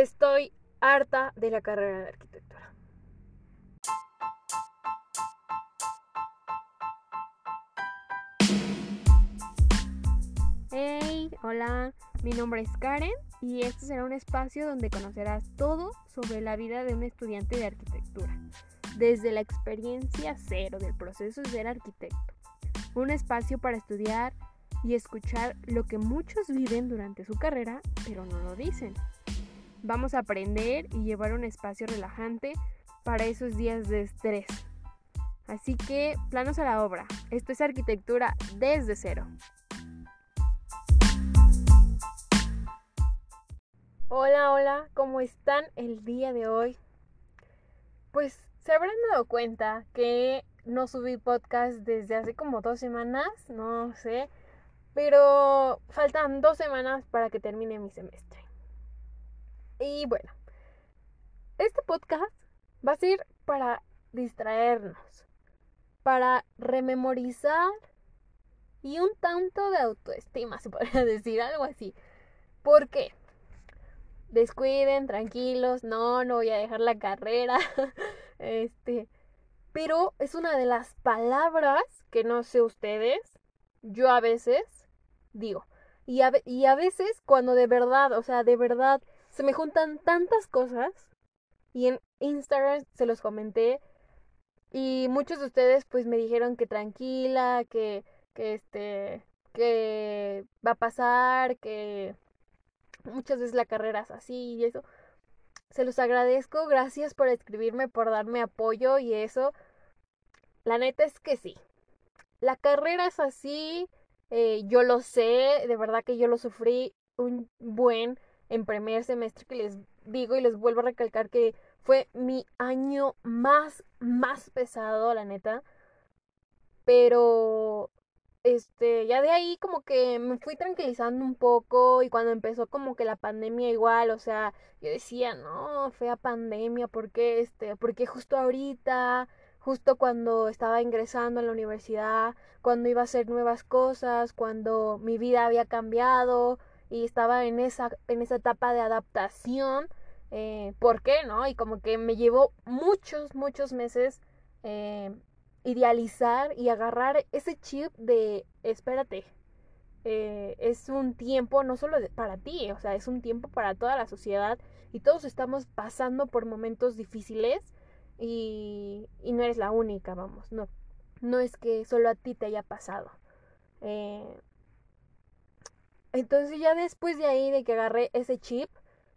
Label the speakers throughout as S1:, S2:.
S1: Estoy harta de la carrera de arquitectura. Hey, hola, mi nombre es Karen y este será un espacio donde conocerás todo sobre la vida de un estudiante de arquitectura, desde la experiencia cero del proceso de ser arquitecto. Un espacio para estudiar y escuchar lo que muchos viven durante su carrera, pero no lo dicen. Vamos a aprender y llevar un espacio relajante para esos días de estrés. Así que, planos a la obra. Esto es arquitectura desde cero. Hola, hola, ¿cómo están el día de hoy? Pues se habrán dado cuenta que no subí podcast desde hace como dos semanas, no sé, pero faltan dos semanas para que termine mi semestre. Y bueno, este podcast va a ser para distraernos, para rememorizar y un tanto de autoestima, se podría decir, algo así. ¿Por qué? Descuiden, tranquilos, no, no voy a dejar la carrera. este, pero es una de las palabras que no sé ustedes, yo a veces digo. Y a, y a veces cuando de verdad, o sea, de verdad se me juntan tantas cosas y en Instagram se los comenté y muchos de ustedes pues me dijeron que tranquila, que, que este, que va a pasar, que muchas veces la carrera es así y eso. Se los agradezco, gracias por escribirme, por darme apoyo y eso. La neta es que sí. La carrera es así, eh, yo lo sé, de verdad que yo lo sufrí un buen en primer semestre que les digo y les vuelvo a recalcar que fue mi año más, más pesado, la neta. Pero, este, ya de ahí como que me fui tranquilizando un poco y cuando empezó como que la pandemia igual, o sea, yo decía, no, fea pandemia, ¿por qué este? ¿Por qué justo ahorita? Justo cuando estaba ingresando a la universidad, cuando iba a hacer nuevas cosas, cuando mi vida había cambiado, y estaba en esa, en esa etapa de adaptación. Eh, ¿Por qué no? Y como que me llevó muchos, muchos meses eh, idealizar y agarrar ese chip de, espérate, eh, es un tiempo no solo para ti, o sea, es un tiempo para toda la sociedad y todos estamos pasando por momentos difíciles y, y no eres la única, vamos, no, no es que solo a ti te haya pasado. Entonces ya después de ahí, de que agarré ese chip,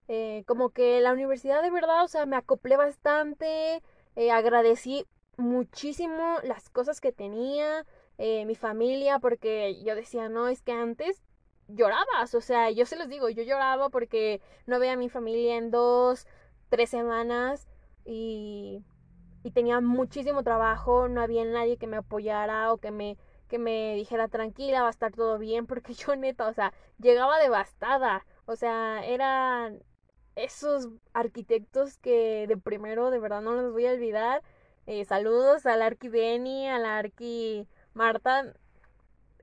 S1: eh, como que la universidad de verdad, o sea, me acoplé bastante, eh, agradecí muchísimo las cosas que tenía, eh, mi familia, porque yo decía, no, es que antes llorabas, o sea, yo se los digo, yo lloraba porque no veía a mi familia en dos, tres semanas y, y tenía muchísimo trabajo, no había nadie que me apoyara o que me que me dijera tranquila, va a estar todo bien, porque yo neta, o sea, llegaba devastada, o sea, eran esos arquitectos que de primero de verdad no los voy a olvidar. Eh, saludos al Arqui Benny, al Arqui Marta,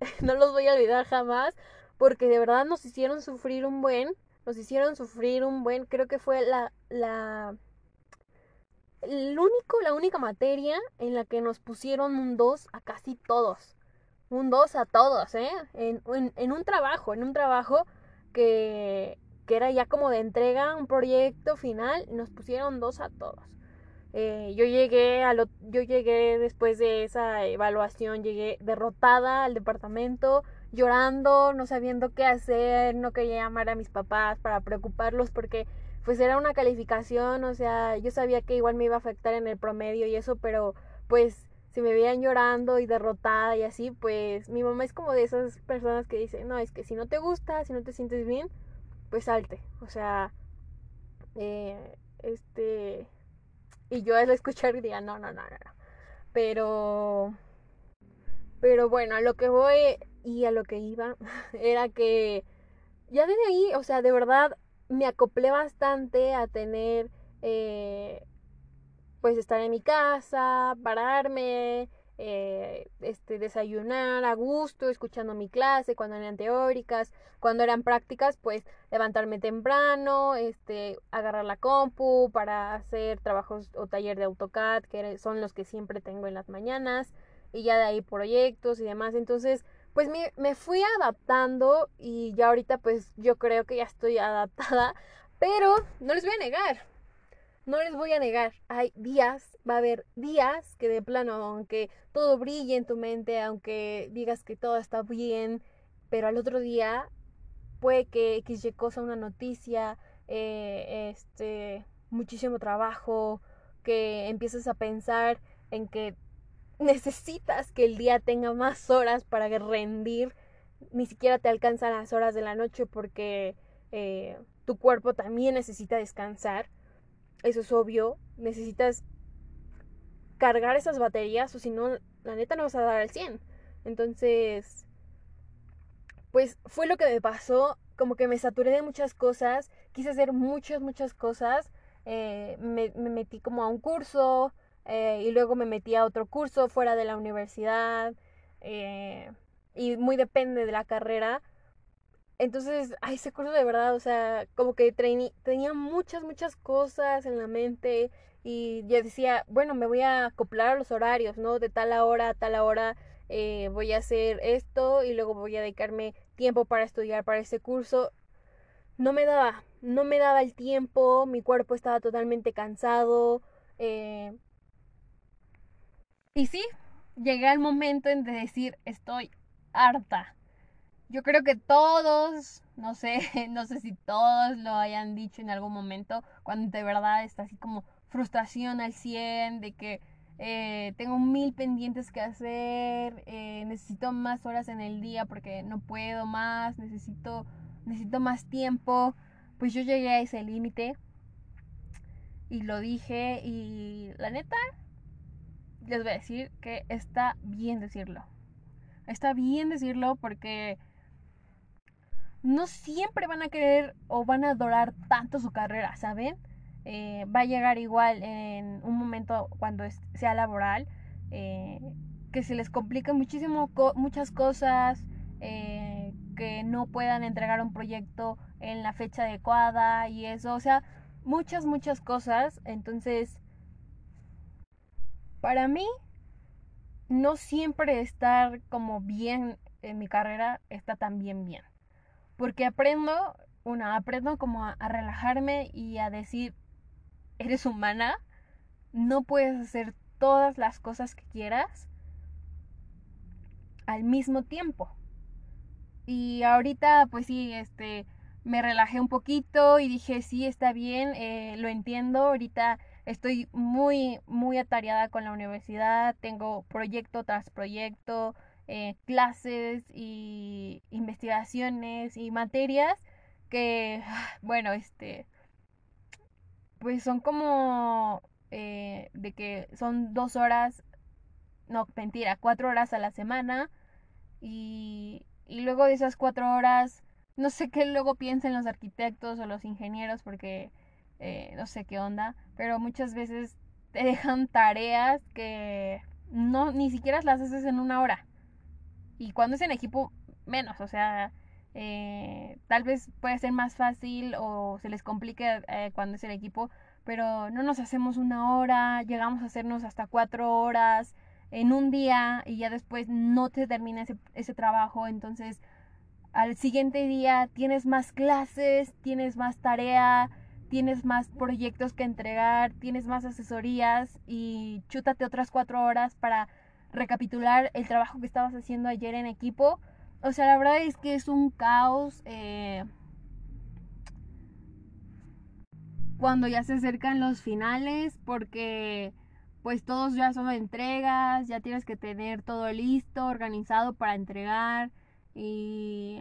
S1: no los voy a olvidar jamás, porque de verdad nos hicieron sufrir un buen, nos hicieron sufrir un buen, creo que fue la, la, el único, la única materia en la que nos pusieron un 2 a casi todos un 2 a todos, ¿eh? En, un trabajo, en un trabajo que, que, era ya como de entrega, un proyecto final, nos pusieron dos a todos. Eh, yo llegué a lo, yo llegué después de esa evaluación, llegué derrotada al departamento, llorando, no sabiendo qué hacer, no quería llamar a mis papás para preocuparlos porque pues era una calificación, o sea, yo sabía que igual me iba a afectar en el promedio y eso, pero pues si me veían llorando y derrotada y así, pues mi mamá es como de esas personas que dicen, no, es que si no te gusta, si no te sientes bien, pues salte. O sea, eh, este, y yo al escuchar diría, no, no, no, no, no. Pero, pero bueno, a lo que voy y a lo que iba era que ya desde ahí, o sea, de verdad me acoplé bastante a tener eh, pues estar en mi casa, pararme, eh, este, desayunar a gusto, escuchando mi clase, cuando eran teóricas, cuando eran prácticas, pues levantarme temprano, este, agarrar la compu para hacer trabajos o taller de AutoCAD, que son los que siempre tengo en las mañanas, y ya de ahí proyectos y demás. Entonces, pues me, me fui adaptando y ya ahorita pues yo creo que ya estoy adaptada, pero no les voy a negar, no les voy a negar, hay días, va a haber días que de plano, aunque todo brille en tu mente, aunque digas que todo está bien, pero al otro día puede que X cosa, una noticia, eh, este, muchísimo trabajo, que empieces a pensar en que necesitas que el día tenga más horas para rendir, ni siquiera te alcanzan las horas de la noche porque eh, tu cuerpo también necesita descansar eso es obvio, necesitas cargar esas baterías o si no, la neta no vas a dar al 100. Entonces, pues fue lo que me pasó, como que me saturé de muchas cosas, quise hacer muchas, muchas cosas, eh, me, metí como a un curso eh, y luego me metí a otro curso fuera de la universidad eh, y muy depende de la carrera, entonces, ay, ese curso de verdad, o sea, como que tenía muchas, muchas cosas en la mente y ya decía, bueno, me voy a acoplar a los horarios, ¿no? De tal hora a tal hora eh, voy a hacer esto y luego voy a dedicarme tiempo para estudiar para ese curso. No me daba, no me daba el tiempo, mi cuerpo estaba totalmente cansado. Eh, y sí, llegué al momento en de decir, estoy harta yo creo que todos, no sé, no sé si todos lo hayan dicho en algún momento, cuando de verdad está así como frustración al 100, de que eh, tengo mil pendientes que hacer, eh, necesito más horas en el día porque no puedo más, necesito, necesito más tiempo. Pues yo llegué a ese límite y lo dije y la neta, les voy a decir que está bien decirlo. Está bien decirlo porque no siempre van a querer o van a adorar tanto su carrera, ¿saben? Eh, va a llegar igual en un momento cuando sea laboral, eh, que se les complica muchísimo muchas cosas, eh, que no puedan entregar un proyecto en la fecha adecuada y eso, o sea, muchas, muchas cosas. Entonces, para mí, no siempre estar como bien en mi carrera está tan bien bien porque aprendo, una, aprendo como a, relajarme y a decir, eres humana, no puedes hacer todas las cosas que quieras al mismo tiempo. Y ahorita, pues sí, este, me relajé un poquito y dije, sí, está bien, eh, lo entiendo. Ahorita estoy muy, muy atareada con la universidad, tengo proyecto tras proyecto, eh, clases y investigaciones y materias que, bueno, este, pues son como eh, de que son dos horas, no, mentira, cuatro horas a la semana y, y luego de esas cuatro horas, no sé qué luego piensen los arquitectos o los ingenieros porque eh, no sé qué onda, pero muchas veces te dejan tareas que no ni siquiera las haces en una hora. Y cuando es en equipo, menos. O sea, eh, tal vez puede ser más fácil o se les complique eh, cuando es en equipo, pero no nos hacemos una hora, llegamos a hacernos hasta cuatro horas en un día y ya después no te termina ese, ese trabajo. Entonces, al siguiente día tienes más clases, tienes más tarea, tienes más proyectos que entregar, tienes más asesorías y chútate otras cuatro horas para recapitular el trabajo que estabas haciendo ayer en equipo. O sea, la verdad es que es un caos. Eh, cuando ya se acercan los finales, porque pues todos ya son entregas, ya tienes que tener todo listo, organizado para entregar. Y,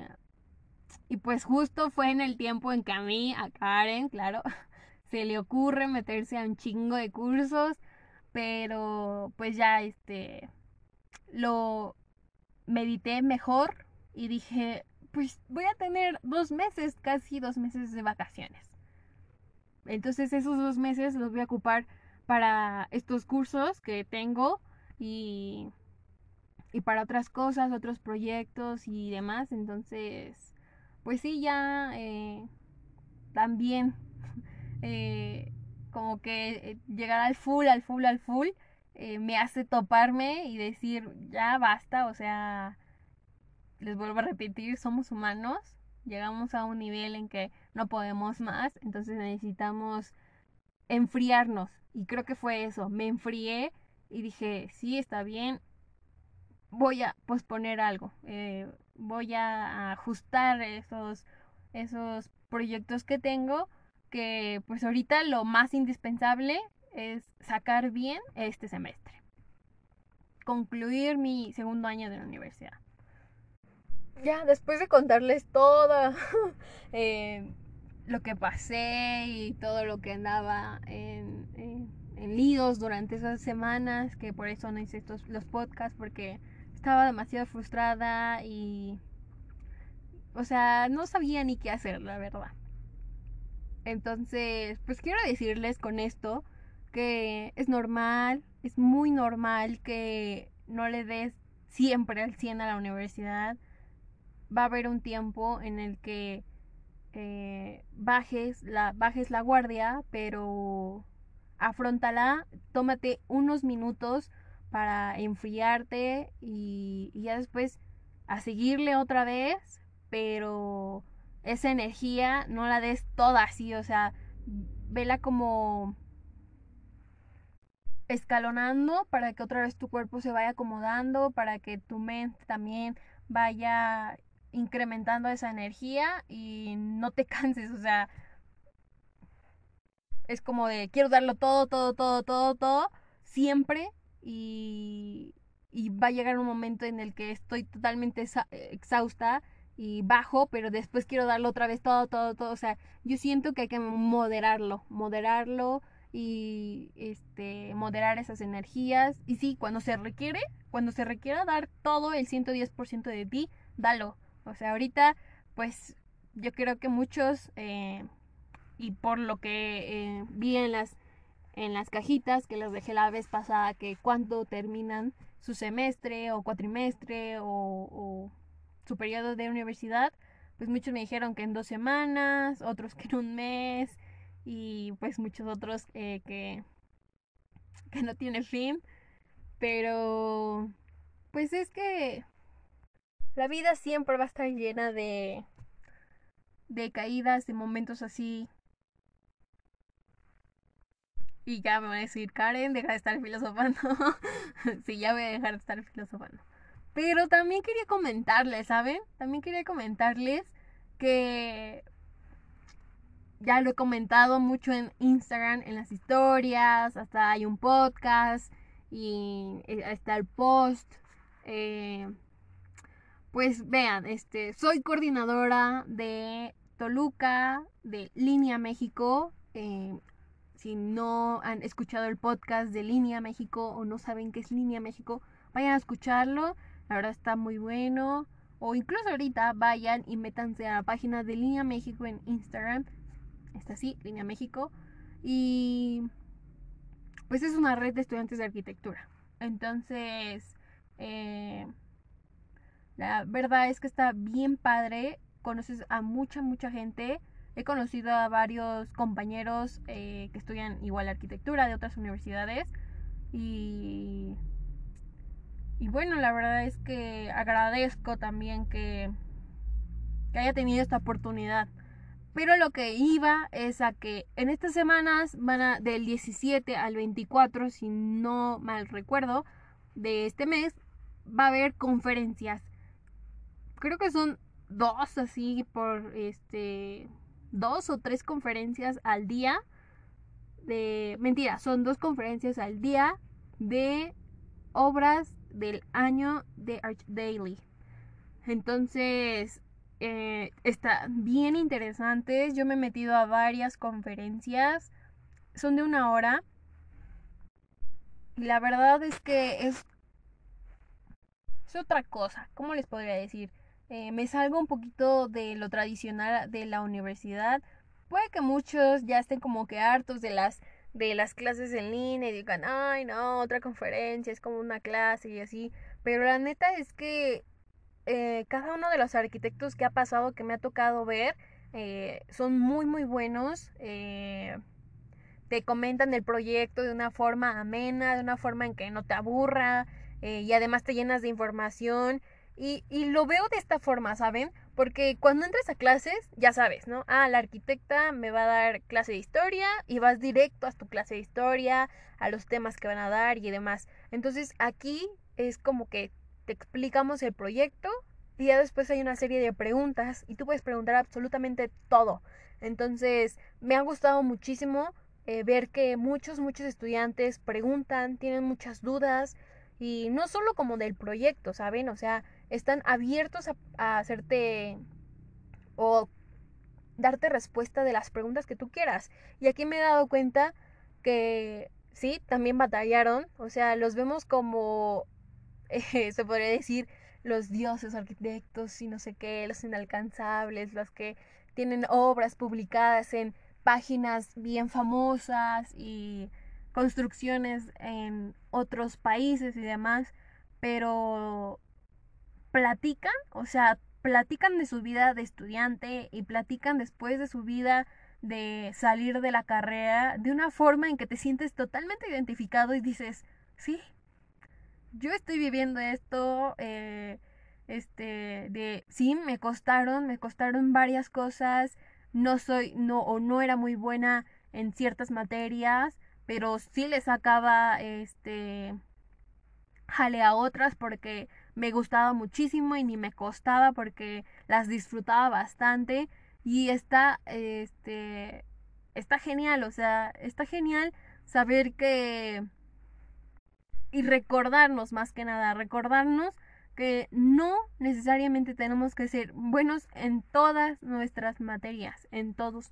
S1: y pues justo fue en el tiempo en que a mí, a Karen, claro, se le ocurre meterse a un chingo de cursos, pero pues ya este lo medité mejor y dije, pues voy a tener dos meses, casi dos meses de vacaciones. Entonces esos dos meses los voy a ocupar para estos cursos que tengo y, y para otras cosas, otros proyectos y demás. Entonces, pues sí, ya eh, también eh, como que eh, llegar al full, al full, al full, me hace toparme y decir, ya basta, o sea, les vuelvo a repetir, somos humanos, llegamos a un nivel en que no podemos más, entonces necesitamos enfriarnos. Y creo que fue eso, me enfrié y dije, sí, está bien, voy a posponer algo, eh, voy a ajustar esos, esos proyectos que tengo, que pues ahorita lo más indispensable es sacar bien este semestre, concluir mi segundo año de la universidad. Ya, después de contarles todo eh, lo que pasé y todo lo que andaba en, en, líos durante esas semanas, que por eso no hice estos, los podcasts, porque estaba demasiado frustrada y... O sea, no sabía ni qué hacer, la verdad. Entonces, pues quiero decirles con esto que es normal, es muy normal que no le des siempre al 100 a la universidad. Va a haber un tiempo en el que eh, bajes, la, bajes la guardia, pero afrontala, tómate unos minutos para enfriarte y, ya después a seguirle otra vez, pero esa energía no la des toda así, o sea, vela como escalonando para que otra vez tu cuerpo se vaya acomodando, para que tu mente también vaya incrementando esa energía y no te canses, o sea, es como de quiero darlo todo, todo, todo, todo, todo, siempre y, va a llegar un momento en el que estoy totalmente exhausta y bajo, pero después quiero darlo otra vez todo, todo, todo. O sea, yo siento que hay que moderarlo, moderarlo y este moderar esas energías. Y sí, cuando se requiere, cuando se requiera dar todo el 110% de ti, dalo. O sea, ahorita, pues yo creo que muchos, eh, y por lo que eh, vi en las en las cajitas que les dejé la vez pasada que cuando terminan su semestre o cuatrimestre o, su periodo de universidad, pues muchos me dijeron que en dos semanas, otros que en un mes y pues muchos otros eh, que, que no tiene fin. Pero pues es que la vida siempre va a estar llena de, de caídas, de momentos así y ya me van a decir, Karen, deja de estar filosofando. sí, ya voy a dejar de estar filosofando. Pero también quería comentarles, ¿saben? También quería comentarles que ya lo he comentado mucho en Instagram, en las historias, hasta hay un podcast y está el post. Eh, pues vean, este, soy coordinadora de Toluca, de Línea México. Eh, si no han escuchado el podcast de Línea México o no saben qué es Línea México, vayan a escucharlo. La verdad está muy bueno. O incluso ahorita vayan y métanse a la página de Línea México en Instagram. Está así, Línea México. Y pues es una red de estudiantes de arquitectura. Entonces, eh, la verdad es que está bien padre. Conoces a mucha, mucha gente. He conocido a varios compañeros eh, que estudian igual arquitectura de otras universidades y, y bueno, la verdad es que agradezco también que, que haya tenido esta oportunidad. Pero lo que iba es a que en estas semanas van a del 17 al 24, si no mal recuerdo, de este mes, va a haber conferencias. Creo que son dos así por este dos o tres conferencias al día de... Mentira, son dos conferencias al día de obras del año de Arch Daily. Entonces, eh, está bien interesantes. Yo me he metido a varias conferencias. Son de una hora. Y la verdad es que es, es otra cosa. ¿Cómo les podría decir? Eh, me salgo un poquito de lo tradicional de la universidad. Puede que muchos ya estén como que hartos de las de las clases en línea y digan, ay no, otra conferencia, es como una clase y así. pero la neta es que eh, cada uno de los arquitectos que ha pasado, que me ha tocado ver, eh, son muy, muy buenos. Eh, te comentan el proyecto de una forma amena, de una forma en que no te aburra y además te llenas de información. Y, y, lo veo de esta forma, ¿saben? Porque cuando entras a clases, ya sabes, ¿no? Ah, la arquitecta me va a dar clase de historia y vas directo a tu clase de historia, a los temas que van a dar y demás. Entonces aquí es como que te explicamos el proyecto y ya después hay una serie de preguntas y tú puedes preguntar absolutamente todo. Entonces, me ha gustado muchísimo eh, ver que muchos, muchos estudiantes preguntan, tienen muchas dudas y no solo como del proyecto, ¿saben? O sea, están abiertos a, a hacerte o darte respuesta de las preguntas que tú quieras. Y aquí me he dado cuenta que sí, también batallaron, o sea, los vemos como se podría decir, los dioses arquitectos y no sé qué, los inalcanzables, los que tienen obras publicadas en páginas bien famosas y construcciones en otros países y demás, pero platican, o sea, platican de su vida de estudiante y platican después de su vida de salir de la carrera de una forma en que te sientes totalmente identificado y dices, sí, yo estoy viviendo esto, eh, este, de, sí, me costaron, me costaron varias cosas, no soy, no, o no era muy buena en ciertas materias, pero sí le sacaba, este, jale a otras porque me gustaba muchísimo y ni me costaba porque las disfrutaba bastante y está, este, está genial, o sea, está genial saber que y recordarnos más que nada, recordarnos que no necesariamente tenemos que ser buenos en todas nuestras materias, en todos.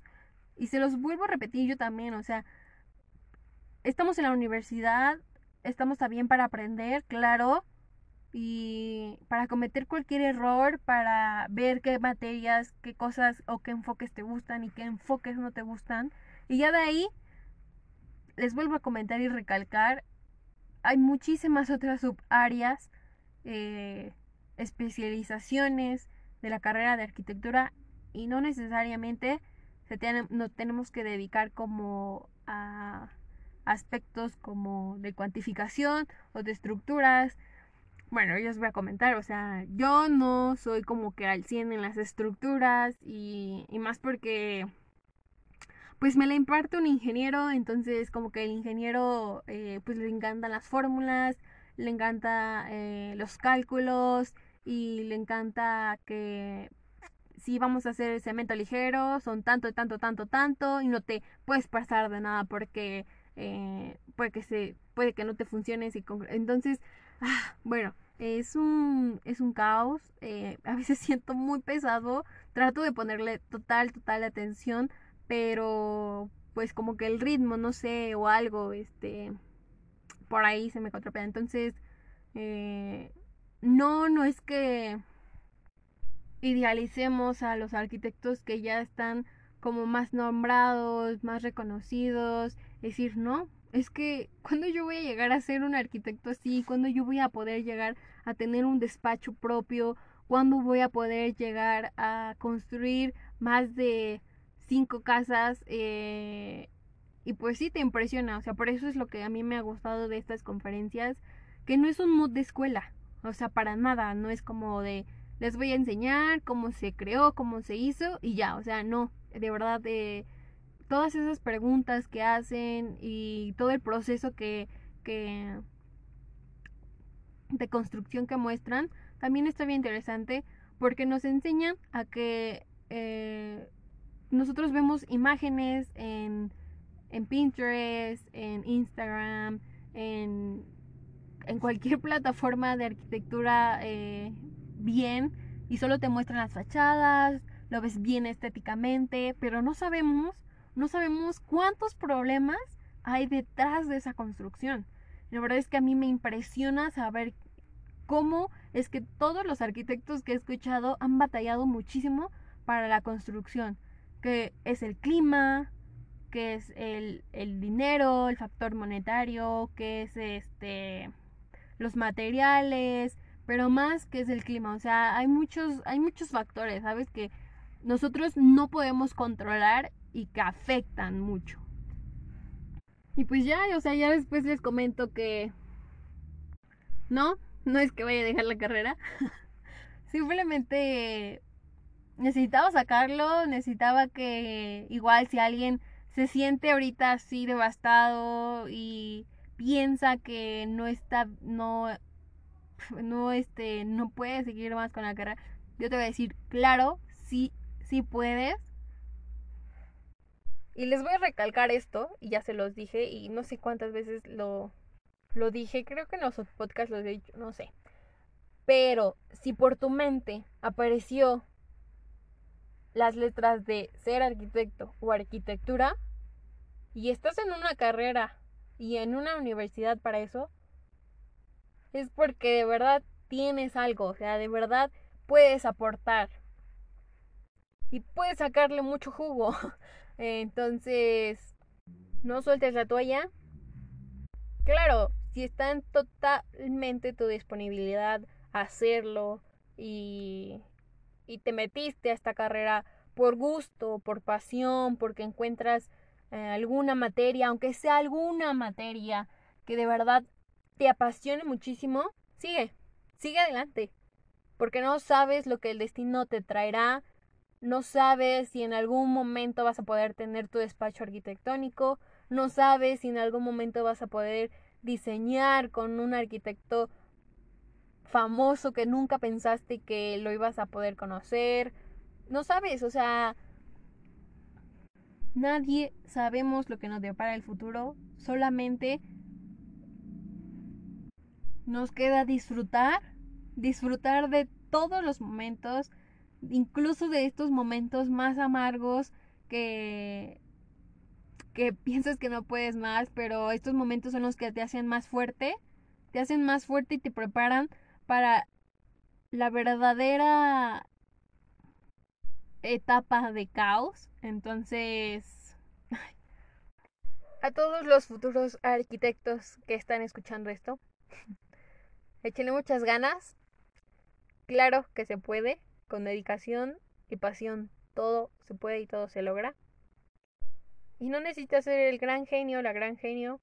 S1: Y se los vuelvo a repetir yo también, o sea, estamos en la universidad, estamos también para aprender, claro, y para cometer cualquier error, para ver qué materias, qué cosas o qué enfoques te gustan y qué enfoques no te gustan. Y ya de ahí, les vuelvo a comentar y recalcar, hay muchísimas otras subáreas, eh, especializaciones de la carrera de arquitectura y no necesariamente se no tenemos que dedicar como a aspectos como de cuantificación o de estructuras. Bueno, yo os voy a comentar, o sea, yo no soy como que al 100 en las estructuras y más porque pues me la imparte un ingeniero, entonces como que el ingeniero eh, pues le encantan las fórmulas, le encanta eh, los cálculos y le encanta que si vamos a hacer cemento ligero son tanto, tanto, tanto, tanto y no te puedes pasar de nada porque eh, puede que se puede que no te funcione entonces ah, bueno es un es un caos a veces siento muy pesado trato de ponerle total total atención pero pues como que el ritmo, no sé, o algo, este, por ahí se me contrapea. Entonces, eh, no, no es que idealicemos a los arquitectos que ya están como más nombrados, más reconocidos, decir, no, es que cuando yo voy a llegar a ser un arquitecto así, cuando yo voy a poder llegar a tener un despacho propio, cuando voy a poder llegar a construir más de cinco casas eh, y pues sí te impresiona, o sea, por eso es lo que a mí me ha gustado de estas conferencias, que no es un mood de escuela, o sea, para nada, no es como de les voy a enseñar cómo se creó, cómo se hizo y ya, o sea, no, de verdad, de todas esas preguntas que hacen y todo el proceso que, que de construcción que muestran, también está bien interesante porque nos enseñan a que eh, nosotros vemos imágenes en, en Pinterest, en Instagram, en, en cualquier plataforma de arquitectura eh, bien y solo te muestran las fachadas, lo ves bien estéticamente, pero no sabemos, no sabemos cuántos problemas hay detrás de esa construcción. La verdad es que a mí me impresiona saber cómo es que todos los arquitectos que he escuchado han batallado muchísimo para la construcción que es el clima, que es el, dinero, el factor monetario, que es este los materiales, pero más que es el clima. O sea, hay muchos, hay muchos factores, ¿sabes? Que nosotros no podemos controlar y que afectan mucho. Y pues ya, o sea, ya después les comento que no, no es que vaya a dejar la carrera. Simplemente necesitaba sacarlo, necesitaba que igual si alguien se siente ahorita así devastado y piensa que no está no no este no puede seguir más con la carrera, yo te voy a decir, claro, sí sí puedes. Y les voy a recalcar esto, y ya se los dije, y no sé cuántas veces lo, lo dije, creo que en los podcasts los he dicho, no sé. Pero si por tu mente apareció las letras de ser arquitecto o arquitectura, y estás en una carrera y en una universidad para eso, es porque de verdad tienes algo, o sea, de verdad puedes aportar y puedes sacarle mucho jugo. Entonces, no sueltes la toalla. Claro, si está en totalmente tu disponibilidad hacerlo y, y te metiste a esta carrera por gusto, por pasión, porque encuentras eh, alguna materia, aunque sea alguna materia que de verdad te apasione muchísimo, sigue, sigue adelante, porque no sabes lo que el destino te traerá, no sabes si en algún momento vas a poder tener tu despacho arquitectónico, no sabes si en algún momento vas a poder diseñar con un arquitecto famoso que nunca pensaste que lo ibas a poder conocer. No sabes, o sea, nadie sabemos lo que nos depara el futuro, solamente nos queda disfrutar, disfrutar de todos los momentos, incluso de estos momentos más amargos que que piensas que no puedes más, pero estos momentos son los que te hacen más fuerte, te hacen más fuerte y te preparan para la verdadera etapa de caos. Entonces, a todos los futuros arquitectos que están escuchando esto, échenle muchas ganas. Claro que se puede con dedicación y pasión todo se puede y todo se logra. Y no necesitas ser el gran genio, la gran genio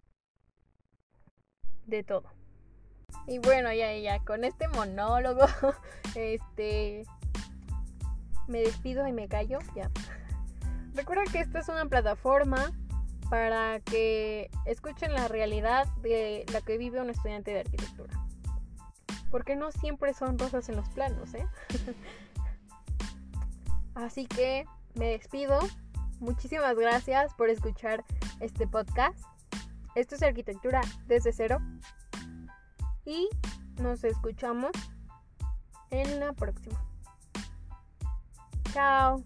S1: de todo. Y bueno, ya, ya, con este monólogo, este, me despido y me callo, ya. Recuerda que esta es una plataforma para que escuchen la realidad de la que vive un estudiante de arquitectura. Porque no siempre son rosas en los planos, ¿eh? Así que me despido. Muchísimas gracias por escuchar este podcast. Esto es arquitectura desde cero. Y nos escuchamos en la próxima. Chao.